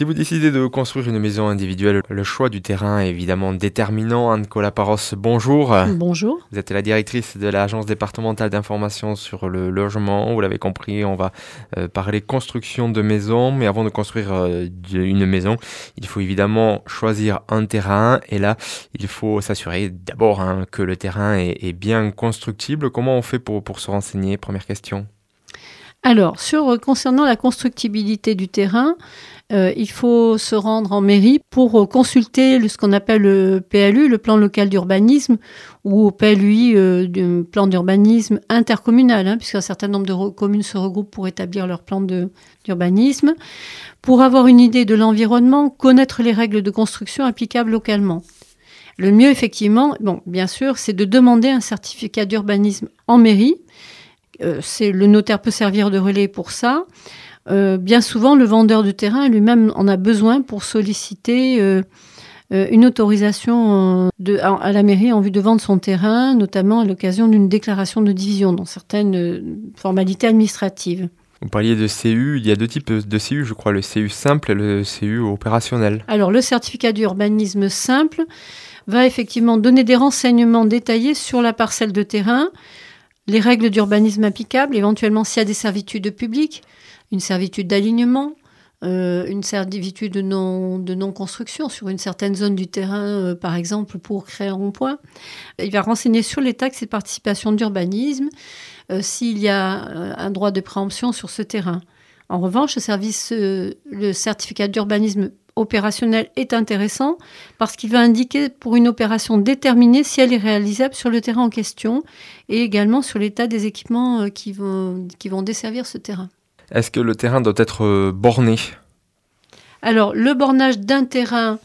Si vous décidez de construire une maison individuelle, le choix du terrain est évidemment déterminant. Anne-Cola Paros, bonjour. Bonjour. Vous êtes la directrice de l'Agence départementale d'information sur le logement. Vous l'avez compris, on va euh, parler construction de maisons. Mais avant de construire euh, une maison, il faut évidemment choisir un terrain. Et là, il faut s'assurer d'abord hein, que le terrain est, bien constructible. Comment on fait pour, pour se renseigner? Première question. Alors, sur, concernant la constructibilité du terrain, euh, il faut se rendre en mairie pour consulter ce qu'on appelle le PLU, le plan local d'urbanisme, ou au PLUI, euh, plan d'urbanisme intercommunal, hein, puisqu'un certain nombre de communes se regroupent pour établir leur plan d'urbanisme, pour avoir une idée de l'environnement, connaître les règles de construction applicables localement. Le mieux, effectivement, bien sûr, c'est de demander un certificat d'urbanisme en mairie, euh, le notaire peut servir de relais pour ça. Euh, bien souvent, le vendeur de terrain lui-même en a besoin pour solliciter euh, une autorisation à, la mairie en vue de vendre son terrain, notamment à l'occasion d'une déclaration de division dans certaines formalités administratives. Vous parliez de CU, il y a deux types de CU, je crois, le CU simple et le CU opérationnel. Alors, le certificat d'urbanisme simple va effectivement donner des renseignements détaillés sur la parcelle de terrain, les règles d'urbanisme applicables, éventuellement s'il y a des servitudes publiques, une servitude d'alignement, euh, une servitude de non, de non-construction sur une certaine zone du terrain, euh, par exemple, pour créer un rond-point. Il va renseigner sur les taxes et participations d'urbanisme euh, s'il y a un droit de préemption sur ce terrain. En revanche, le, le certificat d'urbanisme opérationnel est intéressant parce qu'il va indiquer pour une opération déterminée si elle est réalisable sur le terrain en question et également sur l'état des équipements euh, qui vont, qui vont desservir ce terrain. Est-ce que le terrain doit être euh, borné? Alors, le bornage d'un terrain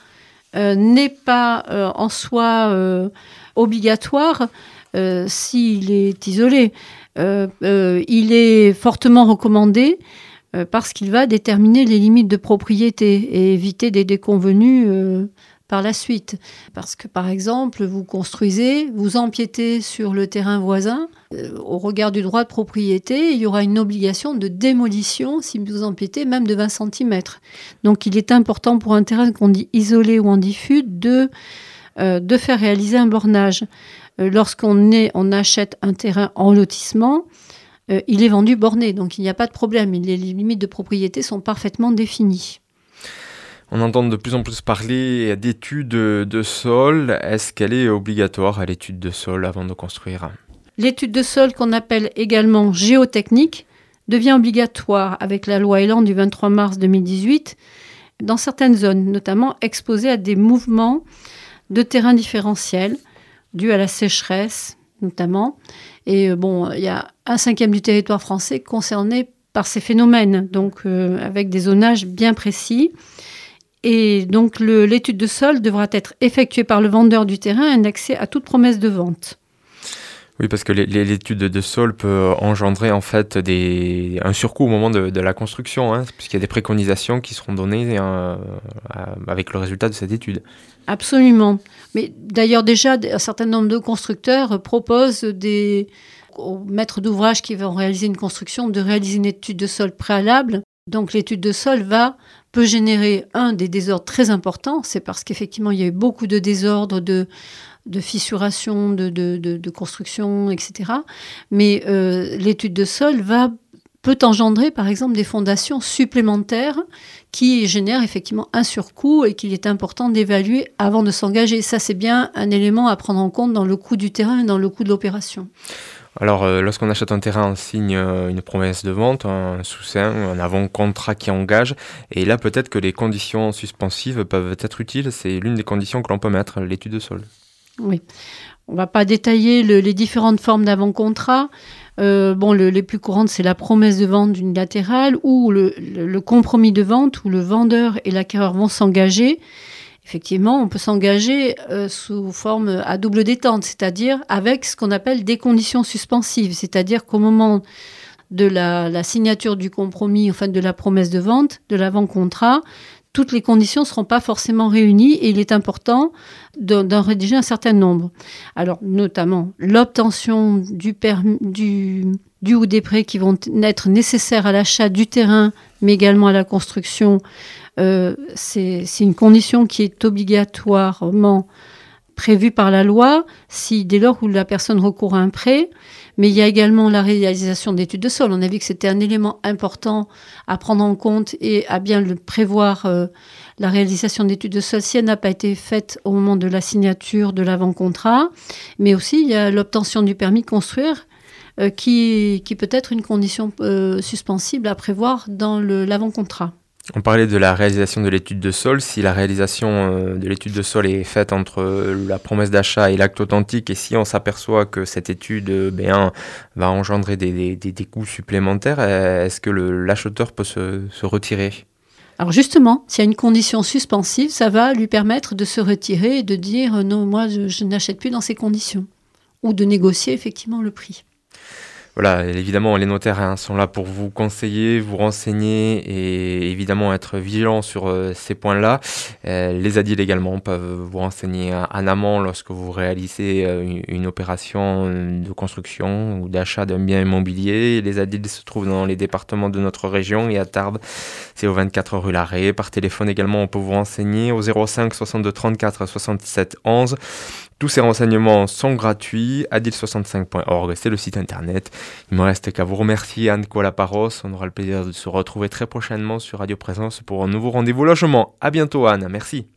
euh, n'est pas en soi obligatoire s'il est isolé. il est fortement recommandé parce qu'il va déterminer les limites de propriété et éviter des déconvenus euh, par la suite. Parce que par exemple, vous construisez, vous empiétez sur le terrain voisin, euh, au regard du droit de propriété, il y aura une obligation de démolition si vous empiétez même de 20 cm. Donc il est important pour un terrain qu'on dit isolé ou en diffus de, de faire réaliser un bornage. Lorsqu'on on achète un terrain en lotissement, euh, il est vendu borné, donc il n'y a pas de problème. Les limites de propriété sont parfaitement définies. On entend de plus en plus parler d'études de sol. Est-ce qu'elle est obligatoire, l'étude de sol, avant de construire? L'étude de sol, qu'on appelle également géotechnique, devient obligatoire avec la loi Elan du 23 mars 2018 dans certaines zones, notamment exposées à des mouvements de terrain différentiels dus à la sécheresse notamment, et euh, bon, il y a un cinquième du territoire français concerné par ces phénomènes, donc euh, avec des zonages bien précis. Et donc l'étude de sol devra être effectuée par le vendeur du terrain un accès à toute promesse de vente. Oui, parce que l'étude de sol peut engendrer en fait des, un surcoût au moment de, la construction, hein, puisqu'il y a des préconisations qui seront données euh, avec le résultat de cette étude. Absolument. Mais d'ailleurs déjà, un certain nombre de constructeurs proposent aux maîtres d'ouvrage qui vont réaliser une construction de réaliser une étude de sol préalable. Donc l'étude de sol va peut générer un des désordres très importants, c'est parce qu'effectivement il y a eu beaucoup de désordres de de fissuration, de, de, de, construction, etc. Mais euh, l'étude de sol va peut engendrer par exemple des fondations supplémentaires qui génèrent effectivement un surcoût et qu'il est important d'évaluer avant de s'engager. Ça, c'est bien un élément à prendre en compte dans le coût du terrain et dans le coût de l'opération. Alors, euh, lorsqu'on achète un terrain, on signe euh, une promesse de vente, un sous-sein, un avant-contrat qui engage. Et là, peut-être que les conditions suspensives peuvent être utiles. C'est l'une des conditions que l'on peut mettre, l'étude de sol. Oui. On ne va pas détailler les différentes formes d'avant-contrat. Euh, bon, les plus courantes, c'est la promesse de vente unilatérale ou le, compromis de vente où le vendeur et l'acquéreur vont s'engager. Effectivement, on peut s'engager euh, sous forme à double détente, c'est-à-dire avec ce qu'on appelle des conditions suspensives, c'est-à-dire qu'au moment de la, la, signature du compromis, enfin de la promesse de vente, de l'avant-contrat, toutes les conditions ne seront pas forcément réunies et il est important d'en rédiger un certain nombre. Alors, notamment l'obtention du, ou des prêts qui vont être nécessaires à l'achat du terrain, mais également à la construction euh, c'est une condition qui est obligatoirement prévue par la loi si dès lors où la personne recourt à un prêt. Mais il y a également la réalisation d'études de sol. On a vu que c'était un élément important à prendre en compte et à bien prévoir. Euh, la réalisation d'études de sol, si elle n'a pas été faite au moment de la signature de l'avant-contrat. Mais aussi, il y a l'obtention du permis de construire euh, qui, qui, peut être une condition suspensible à prévoir dans l'avant-contrat. On parlait de la réalisation de l'étude de sol. Si la réalisation euh, de l'étude de sol est faite entre euh, la promesse d'achat et l'acte authentique, et si on s'aperçoit que cette étude euh, ben, va engendrer des, coûts supplémentaires, est-ce que l'acheteur peut se, retirer? Alors justement, s'il y a une condition suspensive, ça va lui permettre de se retirer et de dire non, moi je n'achète plus dans ces conditions, ou de négocier effectivement le prix voilà, évidemment, les notaires hein, sont là pour vous conseiller, vous renseigner et évidemment être vigilants sur euh, ces points-là. Euh, les ADIL également peuvent vous renseigner en amont lorsque vous réalisez euh, une, opération de construction ou d'achat d'un bien immobilier. Les ADIL se trouvent dans les départements de notre région et à Tarbes, c'est au 24 rue Larrey. Par téléphone également, on peut vous renseigner au 05 62 34 67 11. Tous ces renseignements sont gratuits. adil65.org, c'est le site internet. Il me reste qu'à vous remercier, Anne Colaparos. On aura le plaisir de se retrouver très prochainement sur Radio Présence pour un nouveau rendez-vous logement. À bientôt, Anne. Merci.